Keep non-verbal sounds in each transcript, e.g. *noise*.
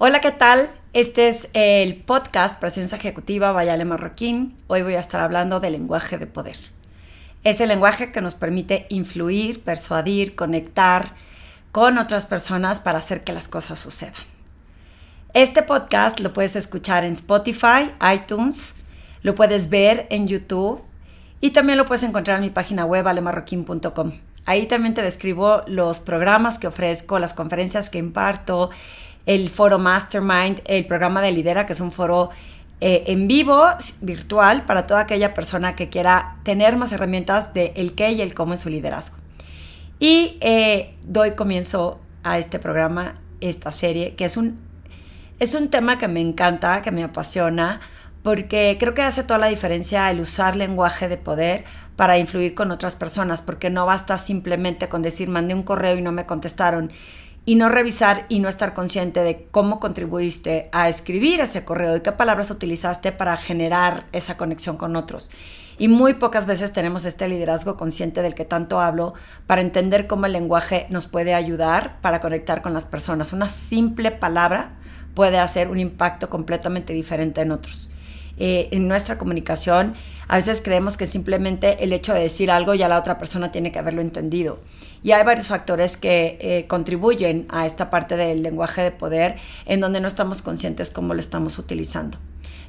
Hola, ¿qué tal? Este es el podcast Presencia Ejecutiva Vayale Marroquín. Hoy voy a estar hablando del lenguaje de poder. Es el lenguaje que nos permite influir, persuadir, conectar con otras personas para hacer que las cosas sucedan. Este podcast lo puedes escuchar en Spotify, iTunes, lo puedes ver en YouTube y también lo puedes encontrar en mi página web alemarroquín.com. Ahí también te describo los programas que ofrezco, las conferencias que imparto, el foro Mastermind, el programa de Lidera, que es un foro eh, en vivo, virtual, para toda aquella persona que quiera tener más herramientas de el qué y el cómo en su liderazgo. Y eh, doy comienzo a este programa, esta serie, que es un, es un tema que me encanta, que me apasiona, porque creo que hace toda la diferencia el usar lenguaje de poder para influir con otras personas, porque no basta simplemente con decir mandé un correo y no me contestaron y no revisar y no estar consciente de cómo contribuiste a escribir ese correo y qué palabras utilizaste para generar esa conexión con otros. Y muy pocas veces tenemos este liderazgo consciente del que tanto hablo para entender cómo el lenguaje nos puede ayudar para conectar con las personas. Una simple palabra puede hacer un impacto completamente diferente en otros. Eh, en nuestra comunicación, a veces creemos que simplemente el hecho de decir algo ya la otra persona tiene que haberlo entendido. Y hay varios factores que eh, contribuyen a esta parte del lenguaje de poder en donde no estamos conscientes cómo lo estamos utilizando.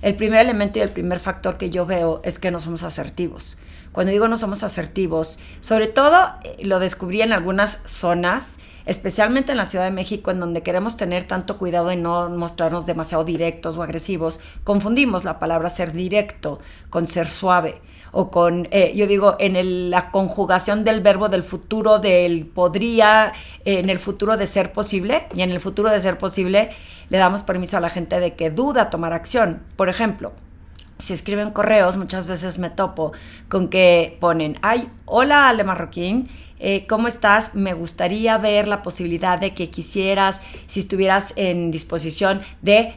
El primer elemento y el primer factor que yo veo es que no somos asertivos. Cuando digo no somos asertivos, sobre todo eh, lo descubrí en algunas zonas, especialmente en la Ciudad de México, en donde queremos tener tanto cuidado de no mostrarnos demasiado directos o agresivos, confundimos la palabra ser directo con ser suave o con, eh, yo digo, en la conjugación del verbo del futuro, del podría, en el futuro de ser posible, y en el futuro de ser posible le damos permiso a la gente de que duda tomar acción. Por ejemplo, si escriben correos, muchas veces me topo con que ponen, ay, hola Ale Marroquín, eh, ¿cómo estás? Me gustaría ver la posibilidad de que quisieras, si estuvieras en disposición de,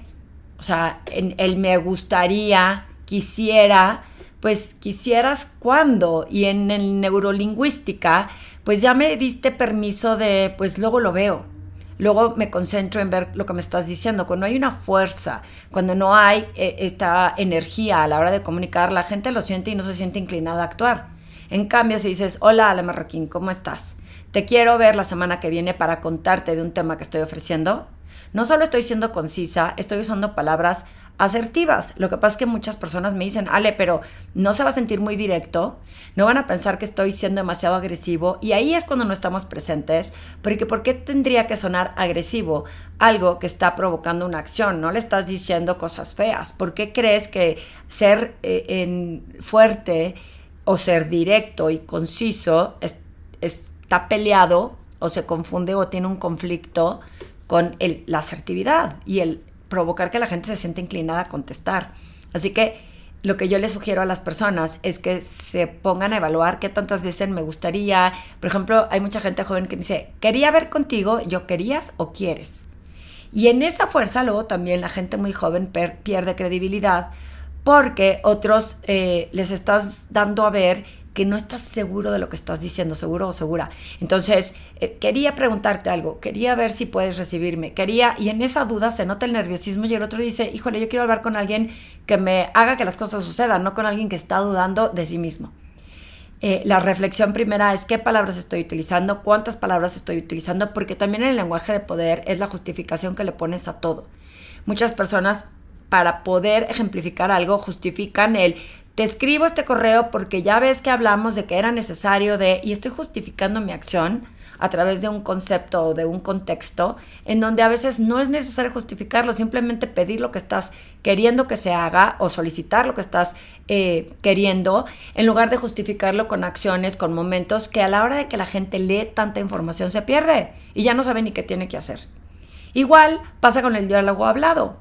o sea, en el me gustaría, quisiera, pues quisieras cuándo. Y en el neurolingüística, pues ya me diste permiso de, pues luego lo veo. Luego me concentro en ver lo que me estás diciendo. Cuando hay una fuerza, cuando no hay eh, esta energía a la hora de comunicar, la gente lo siente y no se siente inclinada a actuar. En cambio, si dices, hola Ale Marroquín, ¿cómo estás? Te quiero ver la semana que viene para contarte de un tema que estoy ofreciendo. No solo estoy siendo concisa, estoy usando palabras asertivas. Lo que pasa es que muchas personas me dicen, Ale, pero no se va a sentir muy directo, no van a pensar que estoy siendo demasiado agresivo y ahí es cuando no estamos presentes, porque ¿por qué tendría que sonar agresivo? Algo que está provocando una acción, no le estás diciendo cosas feas. ¿Por qué crees que ser eh, en fuerte o ser directo y conciso está peleado o se confunde o tiene un conflicto con la asertividad y el provocar que la gente se sienta inclinada a contestar. Así que lo que yo les sugiero a las personas es que se pongan a evaluar qué tantas veces me gustaría. Por ejemplo, hay mucha gente joven que dice, quería ver contigo, yo querías o quieres. Y en esa fuerza luego también la gente muy joven pierde credibilidad porque otros eh, les estás dando a ver que no estás seguro de lo que estás diciendo, seguro o segura. Entonces, eh, quería preguntarte algo, quería ver si puedes recibirme, quería, y en esa duda se nota el nerviosismo y el otro dice, híjole, yo quiero hablar con alguien que me haga que las cosas sucedan, no con alguien que está dudando de sí mismo. Eh, la reflexión primera es qué palabras estoy utilizando, cuántas palabras estoy utilizando, porque también el lenguaje de poder es la justificación que le pones a todo. Muchas personas para poder ejemplificar algo justifican el te escribo este correo porque ya ves que hablamos de que era necesario de, y estoy justificando mi acción a través de un concepto o de un contexto en donde a veces no es necesario justificarlo, simplemente pedir lo que estás queriendo que se haga o solicitar lo que estás eh, queriendo, en lugar de justificarlo con acciones, con momentos que a la hora de que la gente lee tanta información se pierde y ya no sabe ni qué tiene que hacer. Igual pasa con el diálogo hablado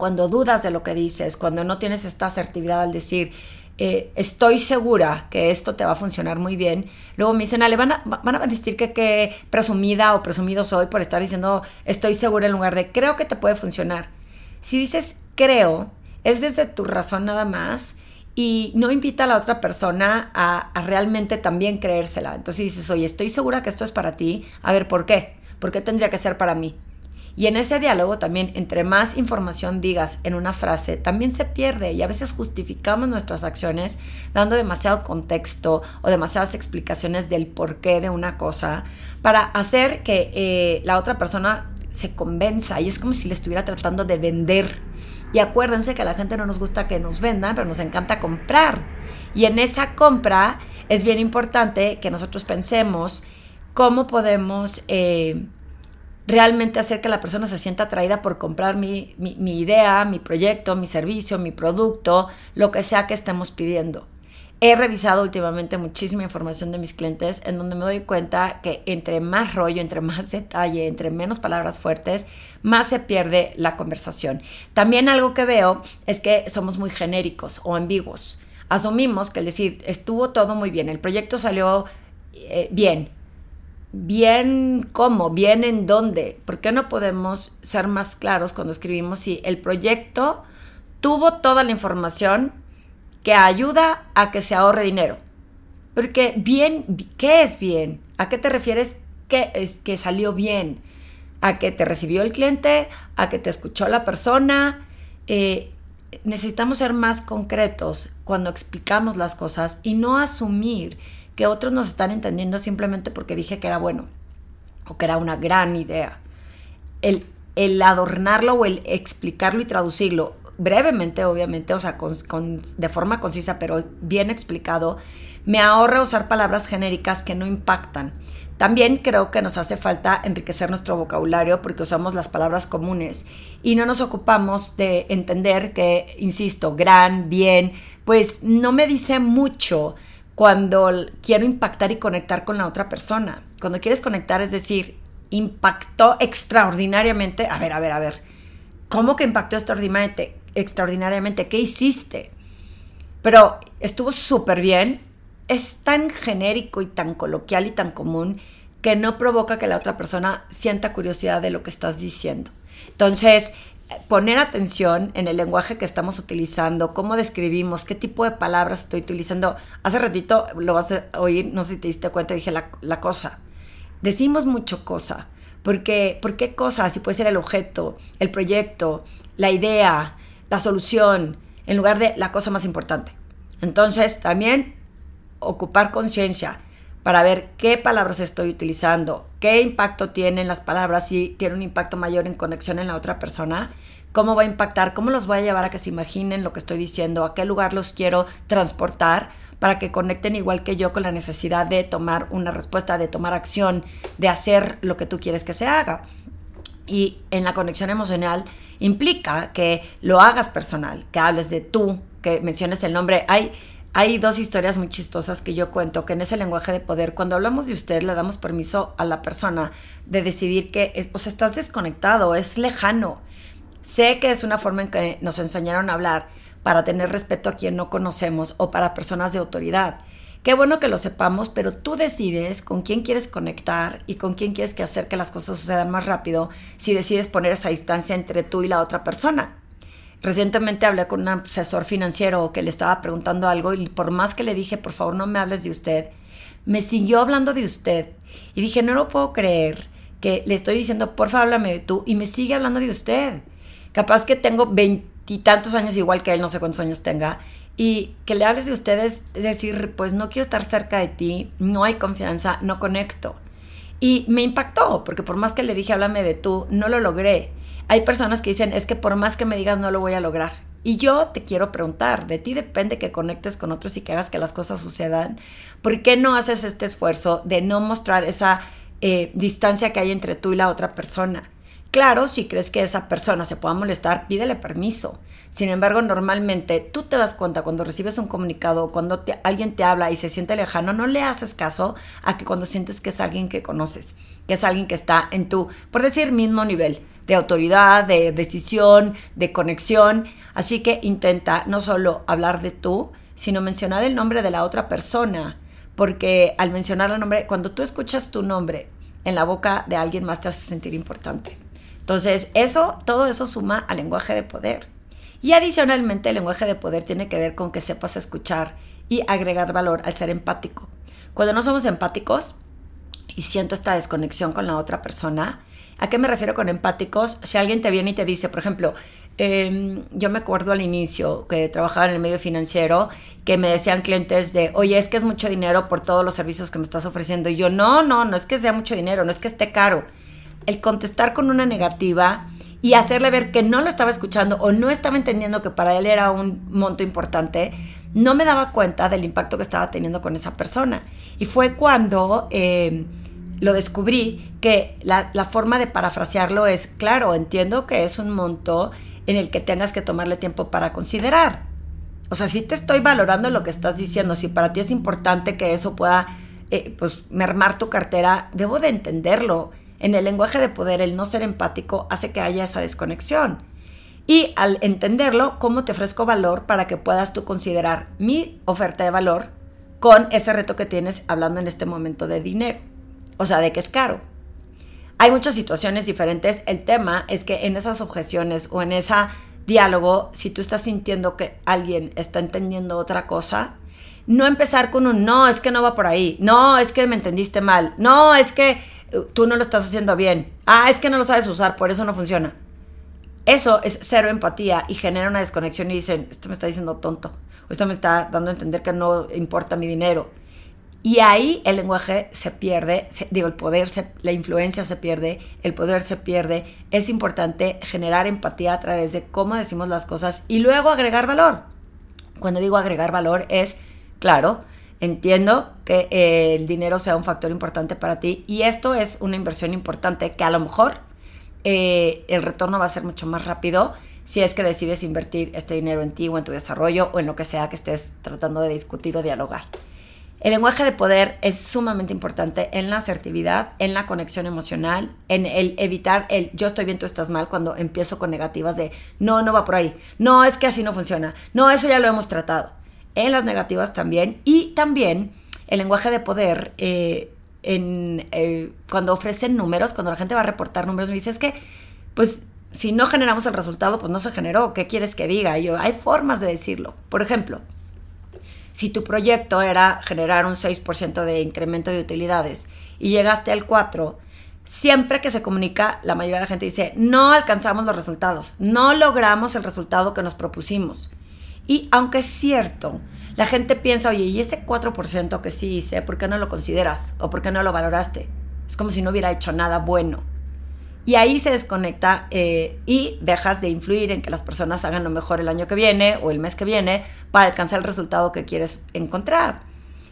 cuando dudas de lo que dices, cuando no tienes esta asertividad al decir, eh, estoy segura que esto te va a funcionar muy bien. Luego me dicen, Ale, van a, van a decir que qué presumida o presumido soy por estar diciendo estoy segura en lugar de creo que te puede funcionar. Si dices creo, es desde tu razón nada más y no invita a la otra persona a, a realmente también creérsela. Entonces dices, oye, estoy segura que esto es para ti. A ver, ¿por qué? ¿Por qué tendría que ser para mí? Y en ese diálogo también, entre más información digas en una frase, también se pierde y a veces justificamos nuestras acciones dando demasiado contexto o demasiadas explicaciones del porqué de una cosa para hacer que eh, la otra persona se convenza y es como si le estuviera tratando de vender. Y acuérdense que a la gente no nos gusta que nos vendan, pero nos encanta comprar. Y en esa compra es bien importante que nosotros pensemos cómo podemos... Eh, realmente hacer que la persona se sienta atraída por comprar mi, idea, mi proyecto, mi servicio, mi producto, lo que sea que estemos pidiendo. He revisado últimamente muchísima información de mis clientes en donde me doy cuenta que entre más rollo, entre más *laughs* detalle, entre menos palabras fuertes, más se pierde la conversación. También algo que veo es que somos muy genéricos o ambiguos. Asumimos que el decir estuvo todo muy bien, el proyecto salió eh, bien, bien cómo, bien en dónde. ¿Por qué no podemos ser más claros cuando escribimos si el proyecto tuvo toda la información que ayuda a que se ahorre dinero? Porque bien, ¿qué es bien? ¿A qué te refieres que, es, que salió bien? ¿A que te recibió el cliente? ¿A que te escuchó la persona? Eh, necesitamos ser más concretos cuando explicamos las cosas y no asumir que otros nos están entendiendo simplemente porque dije que era bueno o que era una gran idea. El, el adornarlo o el explicarlo y traducirlo brevemente, obviamente, o sea, con, de forma concisa, pero bien explicado, me ahorra usar palabras genéricas que no impactan. También creo que nos hace falta enriquecer nuestro vocabulario porque usamos las palabras comunes y no nos ocupamos de entender que, insisto, gran, bien, pues no me dice mucho cuando quiero impactar y conectar con la otra persona. Cuando quieres conectar, es decir, impactó extraordinariamente. A ver, a ver, a ver. ¿Cómo que impactó extraordinariamente? extraordinariamente? ¿Qué hiciste? Pero estuvo súper bien. Es tan genérico y tan coloquial y tan común que no provoca que la otra persona sienta curiosidad de lo que estás diciendo. Entonces, poner atención en el lenguaje que estamos utilizando, cómo describimos, qué tipo de palabras estoy utilizando. Hace ratito lo vas a oír, no sé si te diste cuenta, dije la, cosa. Decimos mucho cosa. Porque, ¿Por qué cosa? Si puede ser el objeto, el proyecto, la idea, la solución, en lugar de la cosa más importante. Entonces, también ocupar conciencia para ver qué palabras estoy utilizando, qué impacto tienen las palabras, si tiene un impacto mayor en conexión en la otra persona, cómo va a impactar, cómo los voy a llevar a que se imaginen lo que estoy diciendo, a qué lugar los quiero transportar para que conecten igual que yo con la necesidad de tomar una respuesta, de tomar acción, de hacer lo que tú quieres que se haga. Y en la conexión emocional implica que lo hagas personal, que hables de tú, que menciones el nombre. Hay hay dos historias muy chistosas que yo cuento, que en ese lenguaje de poder, cuando hablamos de usted, le damos permiso a la persona de decidir que, o sea, estás desconectado, es lejano. Sé que es una forma en que nos enseñaron a hablar para tener respeto a quien no conocemos o para personas de autoridad. Qué bueno que lo sepamos, pero tú decides con quién quieres conectar y con quién quieres que hacer que las cosas sucedan más rápido si decides poner esa distancia entre tú y la otra persona. Recientemente hablé con un asesor financiero que le estaba preguntando algo y por más que le dije, por favor no me hables de usted, me siguió hablando de usted. Y dije, no lo puedo creer que le estoy diciendo, por favor háblame de tú y me sigue hablando de usted. Capaz que tengo veintitantos años igual que él, no sé cuántos años tenga, y que le hables de ustedes, es decir, pues no quiero estar cerca de ti, no hay confianza, no conecto. Y me impactó, porque por más que le dije, háblame de tú, no lo logré hay personas que dicen, es que por más que me digas no lo voy a lograr. Y yo te quiero preguntar, de ti depende que conectes con otros y que hagas que las cosas sucedan. ¿Por qué no haces este esfuerzo de no mostrar esa eh, distancia que hay entre tú y la otra persona? Claro, si crees que esa persona se pueda molestar, pídele permiso. Sin embargo, normalmente tú te das cuenta cuando recibes un comunicado, cuando alguien te habla y se siente lejano, no le haces caso a que cuando sientes que es alguien que conoces, que es alguien que está en tu, por decir, mismo nivel de autoridad, de decisión, de conexión. Así que intenta no solo hablar de tú, sino mencionar el nombre de la otra persona, porque al mencionar el nombre, cuando tú escuchas tu nombre en la boca de alguien más te hace sentir importante. Entonces, eso, todo eso suma al lenguaje de poder. Y adicionalmente, el lenguaje de poder tiene que ver con que sepas escuchar y agregar valor al ser empático. Cuando no somos empáticos y siento esta desconexión con la otra persona, ¿A qué me refiero con empáticos? Si alguien te viene y te dice, por ejemplo, em, yo me acuerdo al inicio que trabajaba en el medio financiero, que me decían clientes de, oye, es que es mucho dinero por todos los servicios que me estás ofreciendo. Y yo, no, no, no es que sea mucho dinero, no es que esté caro. El contestar con una negativa y hacerle ver que no lo estaba escuchando o no estaba entendiendo que para él era un monto importante, no me daba cuenta del impacto que estaba teniendo con esa persona. Y fue cuando... Em, lo descubrí que la, forma de parafrasearlo es, claro, entiendo que es un monto en el que tengas que tomarle tiempo para considerar. O sea, si te estoy valorando lo que estás diciendo, si para ti es importante que eso pueda, eh, pues, mermar tu cartera, debo de entenderlo. En el lenguaje de poder, el no ser empático hace que haya esa desconexión. Y al entenderlo, ¿cómo te ofrezco valor para que puedas tú considerar mi oferta de valor con ese reto que tienes hablando en este momento de dinero? O sea, de que es caro. Hay muchas situaciones diferentes. El tema es que en esas objeciones o en ese diálogo, si tú estás sintiendo que alguien está entendiendo otra cosa, no empezar con un no, es que no va por ahí, no, es que me entendiste mal, no, es que uh, tú no lo estás haciendo bien, ah, es que no lo sabes usar, por eso no funciona. Eso es cero empatía y genera una desconexión y dicen, esto me está diciendo tonto, o me está dando a entender que no importa mi dinero. Y ahí el lenguaje se pierde, digo, el poder, la influencia se pierde, el poder se pierde. Es importante generar empatía a través de cómo decimos las cosas y luego agregar valor. Cuando digo agregar valor es, claro, entiendo que eh, el dinero sea un factor importante para ti y esto es una inversión importante que a lo mejor eh, el retorno va a ser mucho más rápido si es que decides invertir este dinero en ti o en tu desarrollo o en lo que sea que estés tratando de discutir o dialogar. El lenguaje de poder es sumamente importante en la asertividad, en la conexión emocional, en el evitar el yo estoy bien, tú estás mal cuando empiezo con negativas de no, no va por ahí, no, es que así no funciona, no, eso ya lo hemos tratado. En las negativas también y también el lenguaje de poder eh, en, eh, cuando ofrecen números, cuando la gente va a reportar números, me dice es que pues si no generamos el resultado, pues no se generó, ¿qué quieres que diga? yo, hay formas de decirlo. Por ejemplo, si tu proyecto era generar un 6% de incremento de utilidades y llegaste al 4%, siempre que se comunica, la mayoría de la gente dice, no alcanzamos los resultados, no logramos el resultado que nos propusimos. Y aunque es cierto, la gente piensa, oye, ¿y ese 4% que sí hice, por qué no lo consideras? ¿O por qué no lo valoraste? Es como si no hubiera hecho nada bueno. Y ahí se desconecta eh, y dejas de influir en que las personas hagan lo mejor el año que viene o el mes que viene para alcanzar el resultado que quieres encontrar.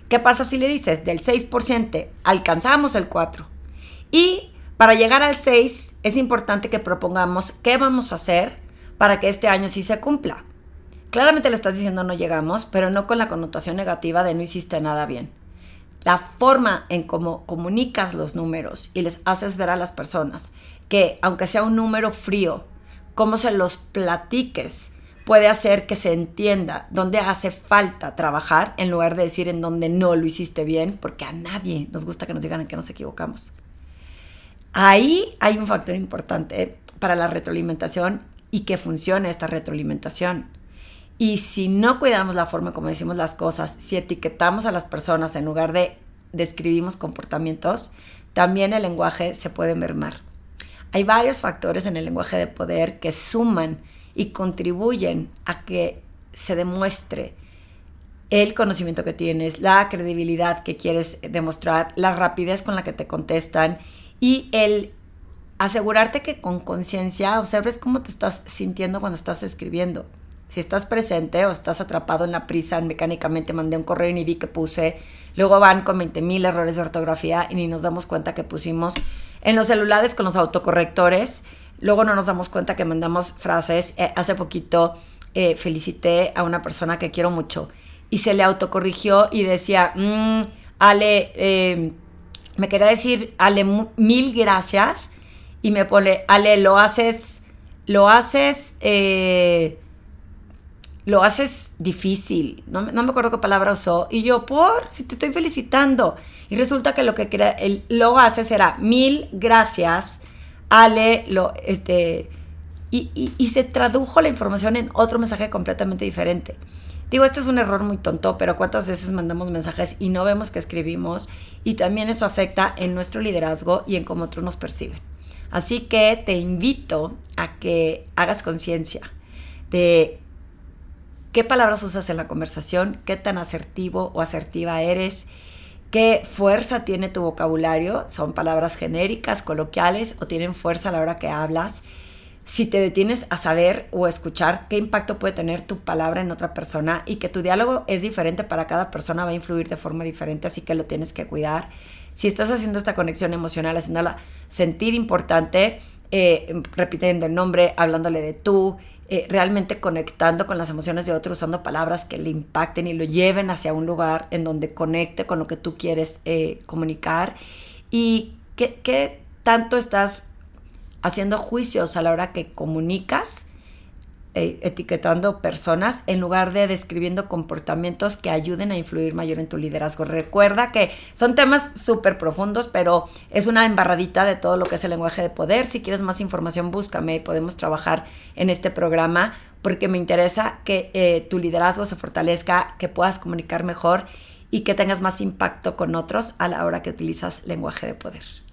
¿Qué pasa si le dices del 6% alcanzamos el 4%? Y para llegar al 6 es importante que propongamos qué vamos a hacer para que este año sí se cumpla. Claramente le estás diciendo no llegamos, pero no con la connotación negativa de no hiciste nada bien. La forma en cómo comunicas los números y les haces ver a las personas que aunque sea un número frío, cómo se los platiques puede hacer que se entienda dónde hace falta trabajar en lugar de decir en dónde no lo hiciste bien, porque a nadie nos gusta que nos digan que nos equivocamos. Ahí hay un factor importante para la retroalimentación y que funcione esta retroalimentación. Y si no cuidamos la forma como decimos las cosas, si etiquetamos a las personas en lugar de describimos comportamientos, también el lenguaje se puede mermar. Hay varios factores en el lenguaje de poder que suman y contribuyen a que se demuestre el conocimiento que tienes, la credibilidad que quieres demostrar, la rapidez con la que te contestan y el asegurarte que con conciencia observes cómo te estás sintiendo cuando estás escribiendo. Si estás presente o estás atrapado en la prisa, mecánicamente mandé un correo y ni vi que puse, luego van con 20.000 errores de ortografía y ni nos damos cuenta que pusimos en los celulares con los autocorrectores. Luego no nos damos cuenta que mandamos frases. Eh, hace poquito eh, felicité a una persona que quiero mucho y se le autocorrigió y decía, mm, Ale, em, me quería decir, Ale, mil gracias. Y me pone, Ale, lo haces, lo haces, eh, lo haces difícil. No, no, me acuerdo qué palabra usó. Y yo, por, si te estoy felicitando. Y resulta que lo que crea, el, lo hace será mil gracias, Ale, lo, este, y, y, se tradujo la información en otro mensaje completamente diferente. Digo, este es un error muy tonto, pero cuántas veces mandamos mensajes y no vemos que escribimos y también eso afecta en nuestro liderazgo y en cómo otros nos perciben. Así que te invito a que hagas conciencia de qué palabras usas en la conversación, qué tan asertivo o asertiva eres, qué fuerza tiene tu vocabulario, son palabras genéricas, coloquiales o tienen fuerza a la hora que hablas. Si te detienes a saber o escuchar qué impacto puede tener tu palabra en otra persona y que tu diálogo es diferente para cada persona, va a influir de forma diferente, así que lo tienes que cuidar. Si estás haciendo esta conexión emocional, haciéndola sentir importante, eh, repitiendo el nombre, hablándole de tú, eh, realmente conectando con las emociones de otro, usando palabras que le impacten y lo lleven hacia un lugar en donde conecte con lo que tú quieres eh, comunicar. Y qué, qué tanto estás haciendo juicios a la hora que comunicas etiquetando personas en lugar de describiendo comportamientos que ayuden a influir mayor en tu liderazgo. Recuerda que son temas súper profundos, pero es una embarradita de todo lo que es el lenguaje de poder. Si quieres más información, búscame y podemos trabajar en este programa porque me interesa que eh, tu liderazgo se fortalezca, que puedas comunicar mejor y que tengas más impacto con otros a la hora que utilizas lenguaje de poder.